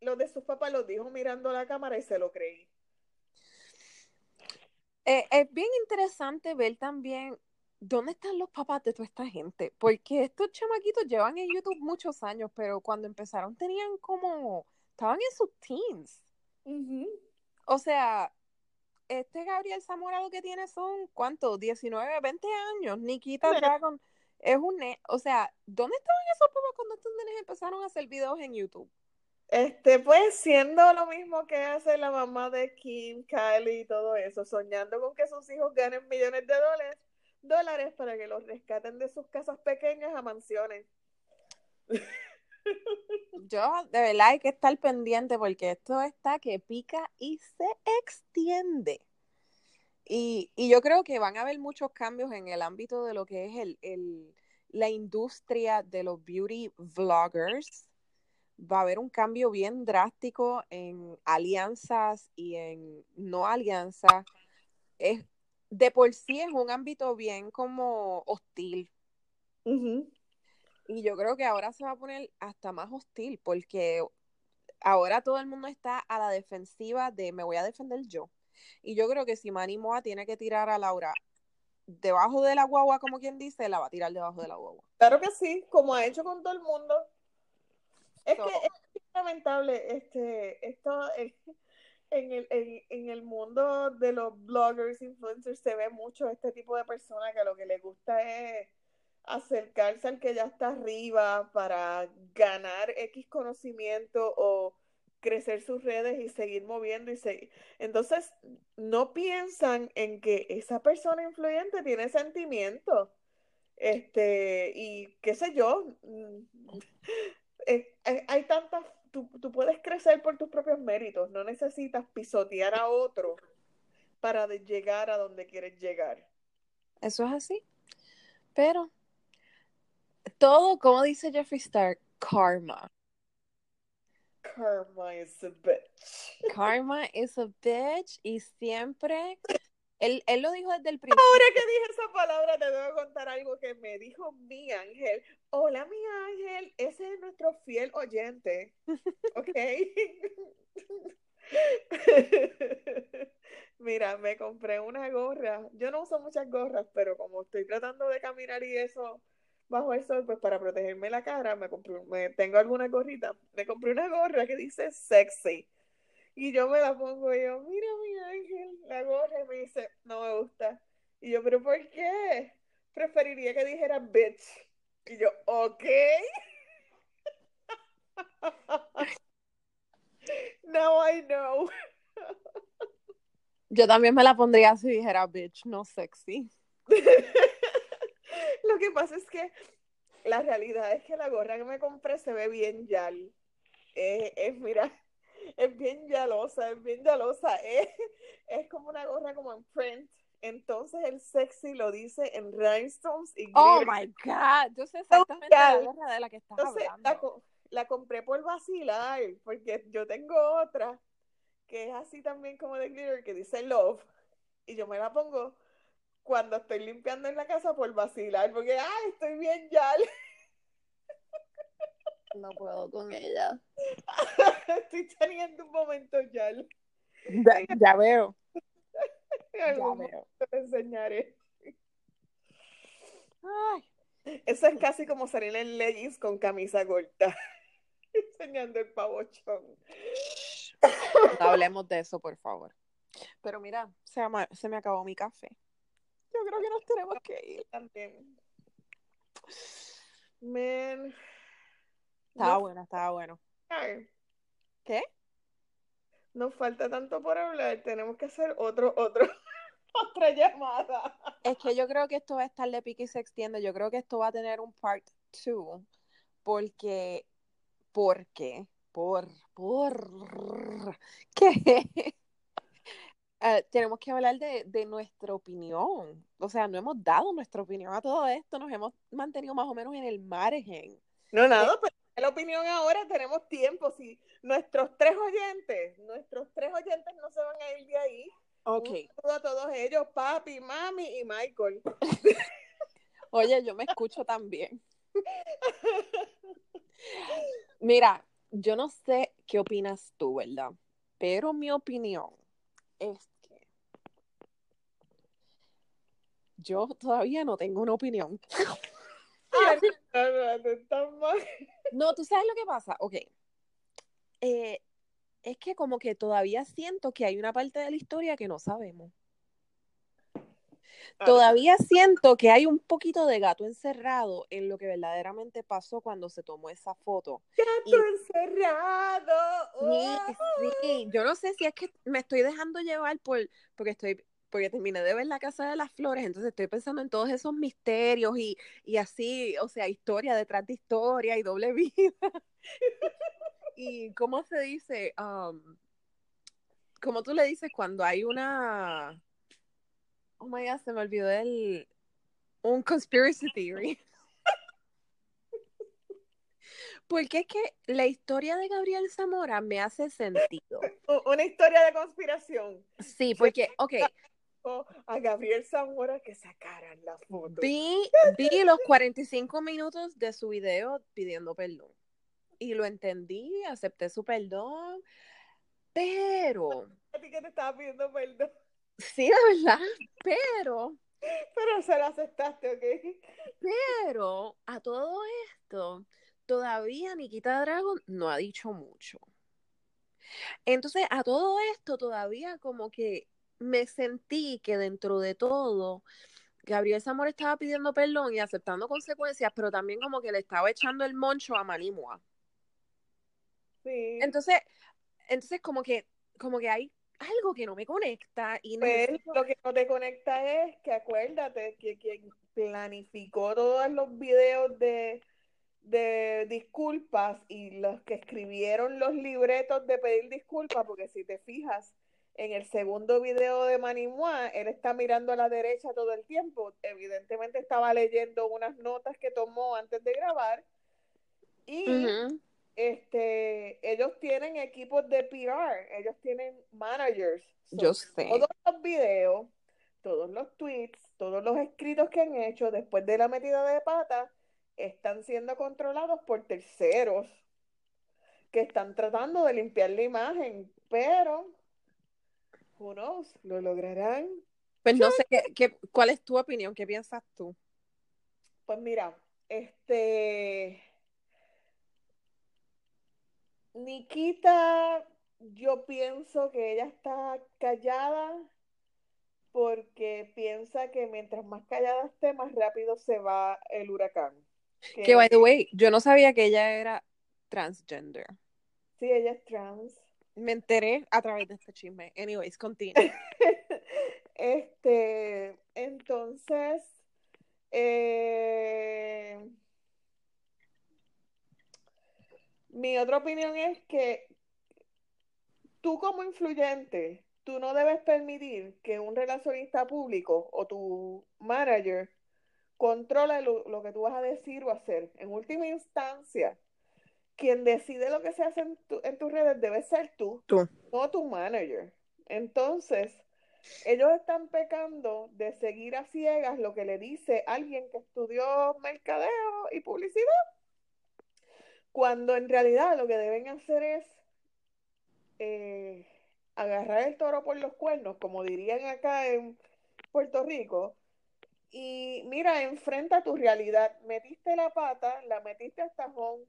lo de su papá lo dijo mirando la cámara y se lo creí. Eh, es bien interesante ver también dónde están los papás de toda esta gente, porque estos chamaquitos llevan en YouTube muchos años, pero cuando empezaron tenían como, estaban en sus teens. O sea, este Gabriel Zamora lo que tiene son, ¿cuántos? 19, 20 años. Nikita Dragon es un... O sea, ¿dónde estaban esos papás cuando estos nenes empezaron a hacer videos en YouTube? Este, pues siendo lo mismo que hace la mamá de Kim, Kylie y todo eso, soñando con que sus hijos ganen millones de dólares, dólares para que los rescaten de sus casas pequeñas a mansiones. (laughs) Yo, de verdad, hay que estar pendiente porque esto está que pica y se extiende. Y, yo creo que van a haber muchos cambios en el ámbito de lo que es el, la industria de los beauty vloggers. Va a haber un cambio bien drástico en alianzas y en no alianzas. Es, de por sí es un ámbito bien como hostil. Y yo creo que ahora se va a poner hasta más hostil porque ahora todo el mundo está a la defensiva de me voy a defender yo. Y yo creo que si Manny Moa tiene que tirar a Laura debajo de la guagua, como quien dice, la va a tirar debajo de la guagua. Claro que sí, como ha hecho con todo el mundo. Es que es lamentable este, esto en el, en, en el mundo de los bloggers, influencers, se ve mucho este tipo de personas que lo que les gusta es acercarse al que ya está arriba para ganar X conocimiento o crecer sus redes y seguir moviendo y seguir. Entonces, no piensan en que esa persona influyente tiene sentimientos. Este, y qué sé yo, mm, hay tantas, tú, tú puedes crecer por tus propios méritos, no necesitas pisotear a otro para llegar a donde quieres llegar. Eso es así. Pero todo, como dice Jeffree Star, karma. Karma is a bitch. Karma is a bitch y siempre él, él, lo dijo desde el (laughs) principio. Ahora que dije esa palabra, te debo contar algo que me dijo mi ángel. Hola, mi ángel, ese es nuestro fiel oyente. ¿Ok? (laughs) Mira, me compré una gorra. Yo no uso muchas gorras, pero como estoy tratando de caminar y eso bajo el sol, pues para protegerme la cara, me compré, me, tengo alguna gorrita, me compré una gorra que dice sexy. Y yo me la pongo y yo, mira mi ángel, la gorra, y me dice, no me gusta. Y yo, pero ¿por qué? Preferiría que dijera bitch. Y yo, ok. (laughs) Now I know. Yo también me la pondría si dijera bitch, no sexy. (laughs) Lo que pasa es que la realidad es que la gorra que me compré se ve bien yal. es, mira, es bien yalosa, es bien yalosa. (laughs) Es, es como una gorra como en print. Entonces el sexy lo dice en rhinestones y Oh my God, yo sé exactamente la gorra de la que estás Entonces la, hablando. co- la compré por vacilar, porque yo tengo otra que es así también como de glitter, que dice love. Y yo me la pongo cuando estoy limpiando en la casa por vacilar, porque ay, estoy bien ya. No puedo con ella. (laughs) estoy teniendo un momento ya. Ya, ya veo, (laughs) En ya algún veo. momento te enseñaré. Ay, Eso es casi como salir en leggings con camisa corta, (laughs) enseñando el pavochón. no hablemos de eso, por favor. Pero mira, se, ama- se me acabó mi café. Yo creo que nos tenemos que ir. También. Man. Estaba No, bueno, estaba bueno. ay, ¿Qué? nos falta tanto por hablar. Tenemos que hacer otro, otro, (laughs) otra llamada. Es que yo creo que esto va a estar de pique y se extiende. Yo creo que esto va a tener un part 2 porque, porque, por, por, que eh, tenemos que hablar de, de nuestra opinión. O sea, no hemos dado nuestra opinión a todo esto, nos hemos mantenido más o menos en el margen. No, nada, pero la opinión ahora tenemos tiempo. Si nuestros tres oyentes, nuestros tres oyentes no se van a ir de ahí. Ok. Un saludo a todos ellos, papi, mami y Michael. (laughs) Oye, yo me escucho también. Mira, yo no sé qué opinas tú, ¿verdad? Pero mi opinión es que yo todavía no tengo una opinión. (laughs) No, ¿tú sabes lo que pasa? Ok. Eh, es que como que todavía siento que hay una parte de la historia que no sabemos. Todavía siento que hay un poquito de gato encerrado en lo que verdaderamente pasó cuando se tomó esa foto. Y- Gato encerrado. Sí, ¡Oh! sí. Yo no sé si es que me estoy dejando llevar por porque estoy porque terminé de ver la casa de las flores, entonces estoy pensando en todos esos misterios y, y así, o sea, historia detrás de historia y doble (laughs) vida. y cómo se dice, um, ¿cómo tú le dices cuando hay una Oh my god, se me olvidó el un conspiracy theory. (laughs) Porque es que la historia de Gabriel Zamora me hace sentido. (laughs) Una historia de conspiración. Sí, porque, (laughs) ok, a Gabriel Zamora que sacaran la foto. vi, vi los 45 minutos de su video pidiendo perdón. Y lo entendí, acepté su perdón, pero, A ti que te estaba pidiendo perdón. Sí, la verdad, pero, Pero se lo aceptaste, ¿ok? pero, a todo esto, todavía Nikita Dragon no ha dicho mucho. Entonces, a todo esto, todavía como que me sentí que dentro de todo, Gabriel Zamora estaba pidiendo perdón y aceptando consecuencias, pero también como que le estaba echando el moncho a Manimua. Sí. Entonces, entonces como que, como que hay algo que no me conecta y Pues, necesito- lo que no te conecta es que acuérdate que quien planificó todos los videos de, de disculpas y los que escribieron los libretos de pedir disculpas, porque si te fijas en el segundo video de Manimua, él está mirando a la derecha todo el tiempo. Evidentemente estaba leyendo unas notas que tomó antes de grabar. Y. este, ellos tienen equipos de PR, ellos tienen managers. So, Yo sé. todos los videos, todos los tweets, todos los escritos que han hecho después de la metida de pata están siendo controlados por terceros que están tratando de limpiar la imagen, pero who knows, lo lograrán. Pues no sé qué, qué- cuál es tu opinión, qué piensas tú. Pues mira, este Nikita, yo pienso que ella está callada porque piensa que mientras más callada esté, más rápido se va el huracán. Que Que by the way, yo no sabía que ella era transgender. sí, ella es trans. Me enteré a través de este chisme. Anyways, continúa. (laughs) Este, entonces, eh, mi otra opinión es que tú como influyente, tú no debes permitir que un relacionista público o tu manager controle lo, lo que tú vas a decir o hacer. En última instancia, quien decide lo que se hace en, tu, en tus redes debe ser tú, Tú. no tu manager. Entonces, ellos están pecando de seguir a ciegas lo que le dice alguien que estudió mercadeo y publicidad, cuando en realidad lo que deben hacer es eh, agarrar el toro por los cuernos, como dirían acá en Puerto Rico, y mira, enfrenta tu realidad. Metiste la pata, la metiste al tajón,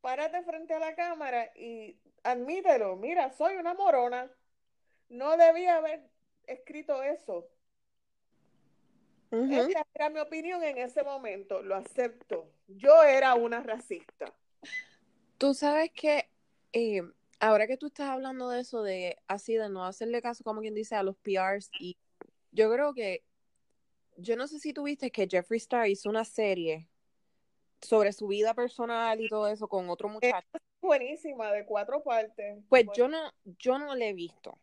párate frente a la cámara y admítelo. Mira, soy una morona. No debía haber escrito eso. Uh -huh. Era mi opinión en ese momento. Lo acepto. Yo era una racista. Tú sabes que eh, ahora que tú estás hablando de eso, de así, de no hacerle caso, como quien dice, a los PRs, y yo creo que yo no sé si tuviste que Jeffree Star hizo una serie sobre su vida personal y todo eso con otro muchacho. Es buenísima, de cuatro partes. Pues bueno. yo no, yo no le he visto.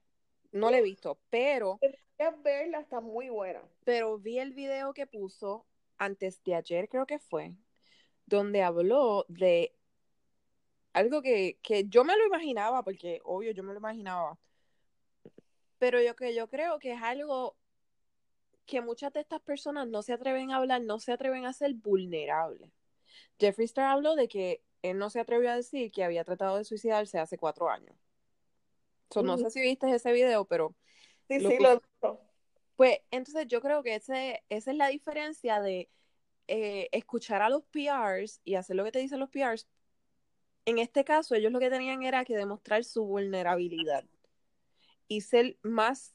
No le he visto, pero. Deberías verla, está muy buena. Pero vi el video que puso antes de ayer, creo que fue, donde habló de algo que, que yo me lo imaginaba, porque obvio yo me lo imaginaba. Pero yo que yo creo que es algo que muchas de estas personas no se atreven a hablar, no se atreven a ser vulnerables. Jeffree Star habló de que él no se atrevió a decir que había tratado de suicidarse hace cuatro años. So, no sé si viste ese video, pero... Sí, lo sí, lo. Pues entonces yo creo que ese, esa es la diferencia de eh, escuchar a los PRs y hacer lo que te dicen los PRs. En este caso, ellos lo que tenían era que demostrar su vulnerabilidad y ser más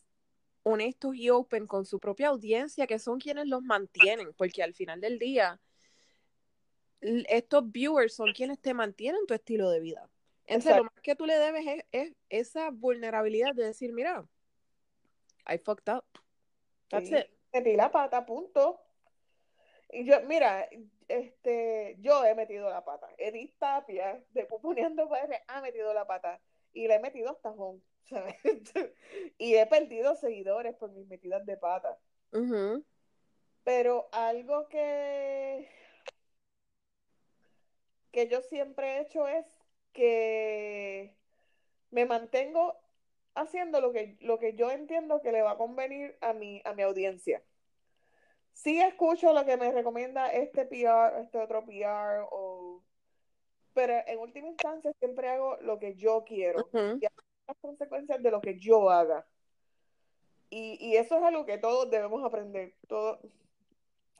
honestos y open con su propia audiencia, que son quienes los mantienen, porque al final del día, estos viewers son quienes te mantienen tu estilo de vida. Entonces, Exacto. lo más que tú le debes es, es, esa vulnerabilidad de decir, mira, I fucked up. That's sí. it. Metí la pata, punto. Y yo, mira, este, yo he metido la pata. Edith Tapia, de Pupuneando PR, ha metido la pata. Y le he metido hasta tajón. (laughs) ¿sabes? y he perdido seguidores por mis metidas de pata. Uh -huh. Pero algo que que yo siempre he hecho es que me mantengo haciendo lo que, lo que yo entiendo que le va a convenir a mi, a mi audiencia. Sí escucho lo que me recomienda este PR, este otro PR, o... pero en última instancia siempre hago lo que yo quiero. Uh -huh. Y las consecuencias de lo que yo haga. Y, y, eso es algo que todos debemos aprender. Todo,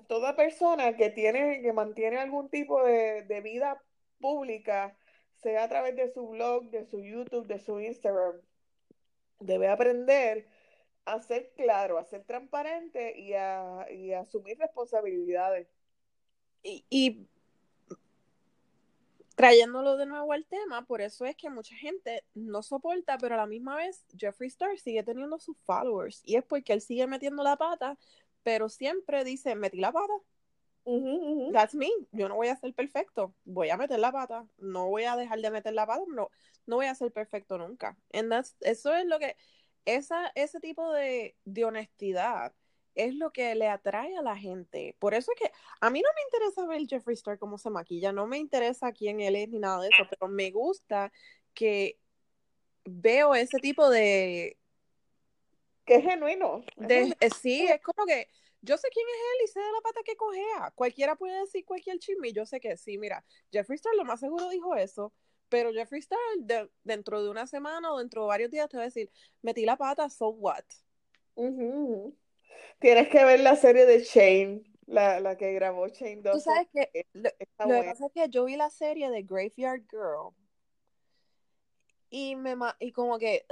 toda persona que tiene, que mantiene algún tipo de, de vida pública, sea a través de su blog, de su YouTube, de su Instagram, debe aprender a ser claro, a ser transparente y a, y a asumir responsabilidades. Y, y, trayéndolo de nuevo al tema, por eso es que mucha gente no soporta, pero a la misma vez Jeffree Star sigue teniendo sus followers y es porque él sigue metiendo la pata, pero siempre dice, metí la pata. Uh -huh, uh -huh. That's me. Yo no voy a ser perfecto. Voy a meter la pata. No voy a dejar de meter la pata. No, no voy a ser perfecto nunca. And that's, eso es lo que, esa, ese tipo de, de honestidad es lo que le atrae a la gente. Por eso es que a mí no me interesa ver Jeffree Star cómo se maquilla, no me interesa quién él es ni nada de eso, pero me gusta que veo ese tipo de... Que es genuino. De, eh, sí, es como que yo sé quién es él y sé de la pata que cogea. Cualquiera puede decir cualquier chisme yo sé que sí, mira, Jeffree Star lo más seguro dijo eso, pero Jeffree Star de, dentro de una semana o dentro de varios días te va a decir, metí la pata, so what? Uh -huh. Tienes que ver la serie de Shane, la, la que grabó Shane 2. Tú sabes que lo, lo que pasa es que yo vi la serie de Graveyard Girl y me y como que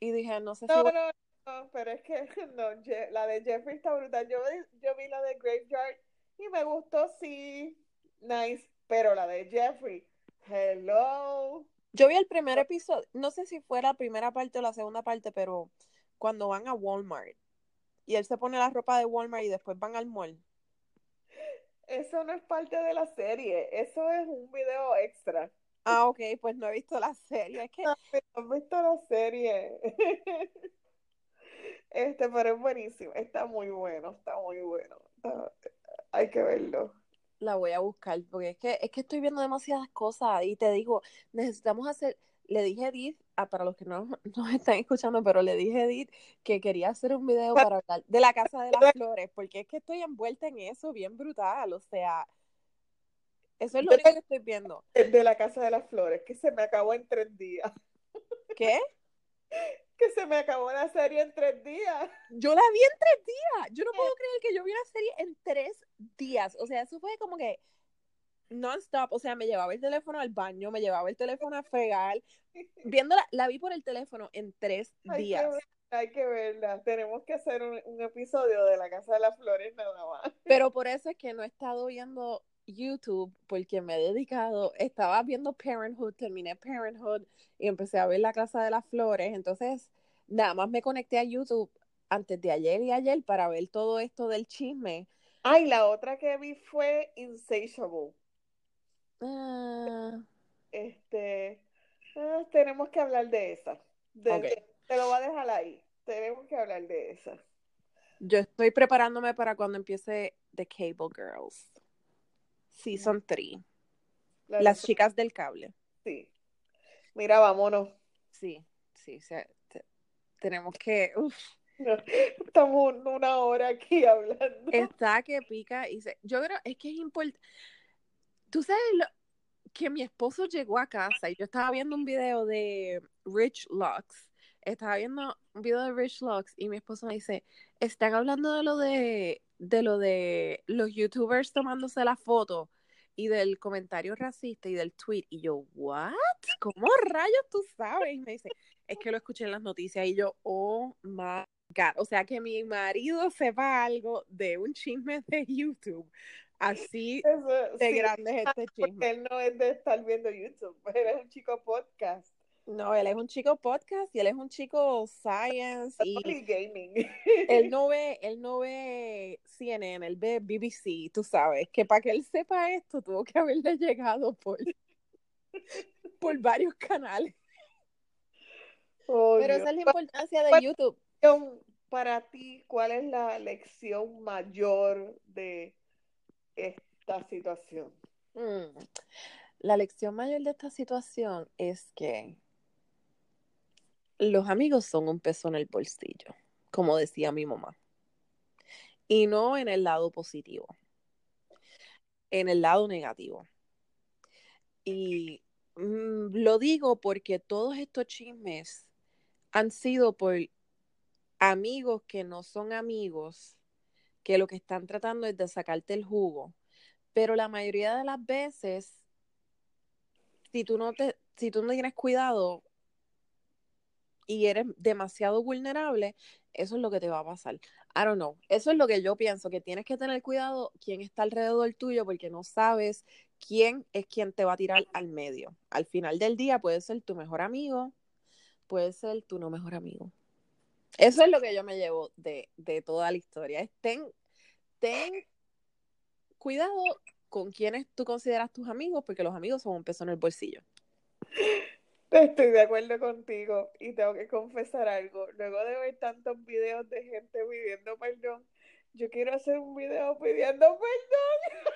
y dije, no sé no, si no, no, pero es que (laughs) no, la de Jeffrey está brutal. Yo, yo vi la de Graveyard y me gustó, sí, nice, pero la de Jeffrey, hello. Yo vi el primer episodio, no sé si fue la primera parte o la segunda parte, pero cuando van a Walmart y él se pone la ropa de Walmart y después van al mall. Eso no es parte de la serie, eso es un video extra. Ah, ok, pues no he visto la serie. Es que... No, he visto la serie. (laughs) Este, pero es buenísimo. Está muy bueno, está muy bueno. Hay que verlo. La voy a buscar, porque es que, es que estoy viendo demasiadas cosas y te digo, necesitamos hacer, le dije a Edith, ah, para los que no (laughs) nos están escuchando, pero le dije a Edith que quería hacer un video para hablar de la Casa de las Flores, porque es que estoy envuelta en eso bien brutal, o sea, eso es lo único que estoy viendo. De la Casa de las Flores, que se me acabó en tres días. ¿Qué? (laughs) Que se me acabó la serie en tres días. Yo la vi en tres días. Yo no puedo creer que yo vi la serie en tres días. O sea, eso fue como que non-stop. O sea, me llevaba el teléfono al baño, me llevaba el teléfono a fregar. (laughs) Viéndola, la vi por el teléfono en tres días. hay que verla. Tenemos que hacer un, un episodio de La Casa de las Flores nada más. Pero por eso es que no he estado viendo YouTube porque me he dedicado, estaba viendo Parenthood, terminé Parenthood y empecé a ver la Casa de las Flores, entonces nada más me conecté a YouTube antes de ayer y ayer para ver todo esto del chisme. Ay, la otra que vi fue Insatiable. Ah. Este, ah, tenemos que hablar de esa. te lo voy a dejar ahí. Tenemos que hablar de esa. Yo estoy preparándome para cuando empiece The Cable Girls. Season 3. Las chicas del cable. Sí. Mira, vámonos. Sí, sí, tenemos que... Estamos una hora aquí hablando. Está que pica y se... Yo creo, es que es importante... Tú sabes que mi esposo llegó a casa y yo estaba viendo un video de Rich Lux. Estaba viendo un video de Rich Lux y mi esposo me dice, están hablando de lo de de lo de los youtubers tomándose la foto y del comentario racista y del tweet. Y yo, ¿what? ¿Cómo rayos tú sabes? Y me dice, es que lo escuché en las noticias. Y yo, oh my God. O sea, que mi marido sepa algo de un chisme de YouTube. Así de grande es este chisme. Él no es de estar viendo YouTube, (laughs) él es un chico podcast. No, él es un chico podcast y él es un chico science y gaming. él (laughs) no ve, él no ve CNN, él ve BBC, tú sabes, que para que él sepa esto tuvo que haberle llegado por, (laughs) por varios canales. Oh, Pero esa es la importancia de YouTube. Para ti, ¿cuál es la lección mayor de esta situación? Mm. La lección mayor de esta situación es que los amigos son un peso en el bolsillo, como decía mi mamá. Y no en el lado positivo, en el lado negativo. Y mm, lo digo porque todos estos chismes han sido por amigos que no son amigos, que lo que están tratando es de sacarte el jugo. Pero la mayoría de las veces, si tú no te, si tú no tienes cuidado, y eres demasiado vulnerable, eso es lo que te va a pasar. I don't know. Eso es lo que yo pienso, que tienes que tener cuidado quién está alrededor tuyo porque no sabes quién es quien te va a tirar al medio. Al final del día puede ser tu mejor amigo, puede ser tu no mejor amigo. Eso es lo que yo me llevo de, de toda la historia. ten, ten cuidado con quienes tú consideras tus amigos, porque los amigos son un peso en el bolsillo. Estoy de acuerdo contigo y tengo que confesar algo. Luego de ver tantos videos de gente pidiendo perdón, yo quiero hacer un video pidiendo perdón.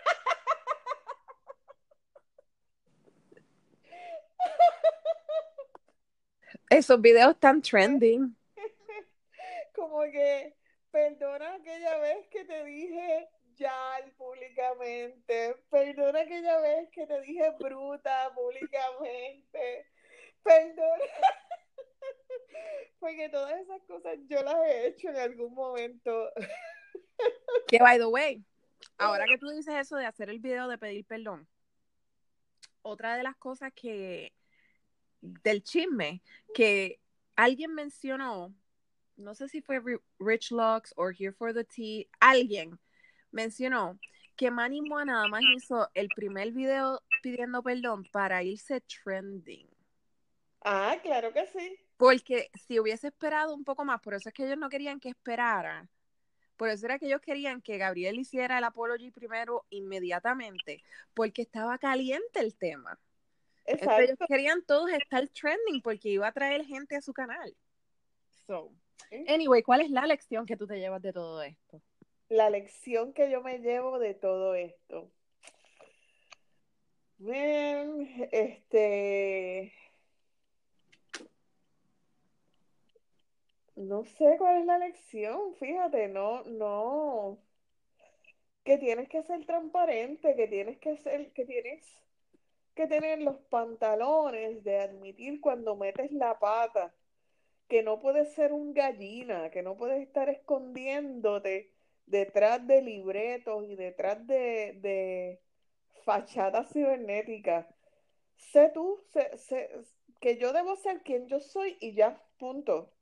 (laughs) Esos videos están trending. (laughs) Como que, perdona aquella vez que te dije ya públicamente, perdona aquella vez que te dije bruta públicamente Perdón. (laughs) Porque todas esas cosas yo las he hecho en algún momento. Que by the way, ahora que tú dices eso de hacer el video de pedir perdón, otra de las cosas que del chisme que alguien mencionó, no sé si fue Rich Locks o Here for the Tea, alguien mencionó que Manny Moa nada más hizo el primer video pidiendo perdón para irse trending. Ah, claro que sí. Porque si hubiese esperado un poco más, por eso es que ellos no querían que esperara. Por eso era que ellos querían que Gabriel hiciera el apology primero inmediatamente, porque estaba caliente el tema. Exacto. Ellos querían todos estar trending porque iba a traer gente a su canal. So, anyway, ¿cuál es la lección que tú te llevas de todo esto? La lección que yo me llevo de todo esto. Bien, este. No sé cuál es la lección, fíjate, no, no. Que tienes que ser transparente, que tienes que ser, que tienes que tener los pantalones de admitir cuando metes la pata, que no puedes ser un gallina, que no puedes estar escondiéndote detrás de libretos y detrás de, de fachadas cibernéticas. Sé tú, sé, que yo debo ser quien yo soy y ya, punto.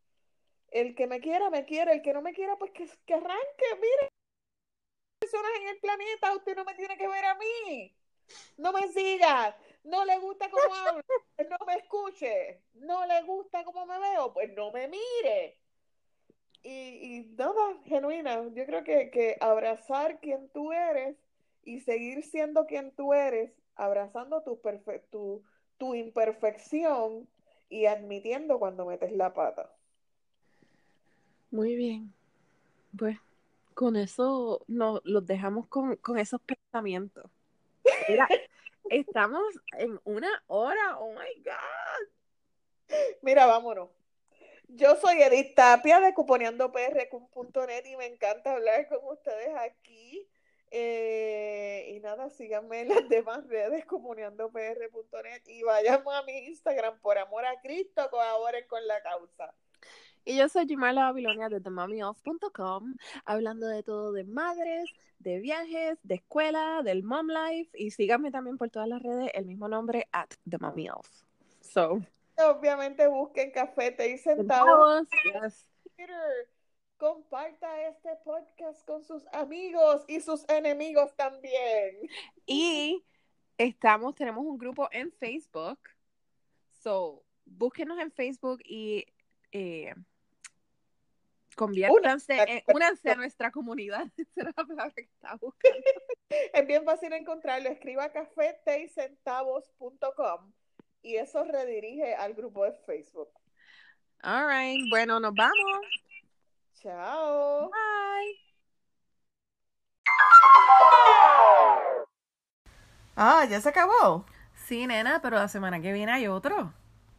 El que me quiera, me quiere. El que no me quiera, pues que, que arranque. Mire, personas en el planeta, usted no me tiene que ver a mí. No me siga. No le gusta cómo hablo, pues no me escuche. No le gusta cómo me veo, pues no me mire. Y, y nada, genuina. Yo creo que, que abrazar quien tú eres y seguir siendo quien tú eres, abrazando tu, tu, tu imperfección y admitiendo cuando metes la pata. Muy bien. Pues con eso nos los dejamos con, con esos pensamientos. Mira, (laughs) estamos en una hora. Oh my God. Mira, vámonos. Yo soy Edith Tapia de cuponeandopr.net y me encanta hablar con ustedes aquí. Eh, y nada, síganme en las demás redes cuponeandopr.net y vayan a mi Instagram por amor a Cristo, colaboren con la causa. Y yo soy Jimala Babilonia de TheMommyOff.com, hablando de todo de madres, de viajes, de escuela, del mom life. Y síganme también por todas las redes, el mismo nombre, at TheMommyOff. So. Obviamente busquen café, y centavos. Comparta este podcast con sus amigos y sus enemigos también. Y estamos, tenemos un grupo en Facebook. So, búsquenos en Facebook y eh, Conviértanse, en, únanse a nuestra comunidad. (laughs) (laughs) es bien fácil encontrarlo. Escriba cafeteycentavos.com y eso redirige al grupo de Facebook. All right. Bueno, nos vamos. Chao. Bye. Ah, ya se acabó. Sí, nena, pero la semana que viene hay otro.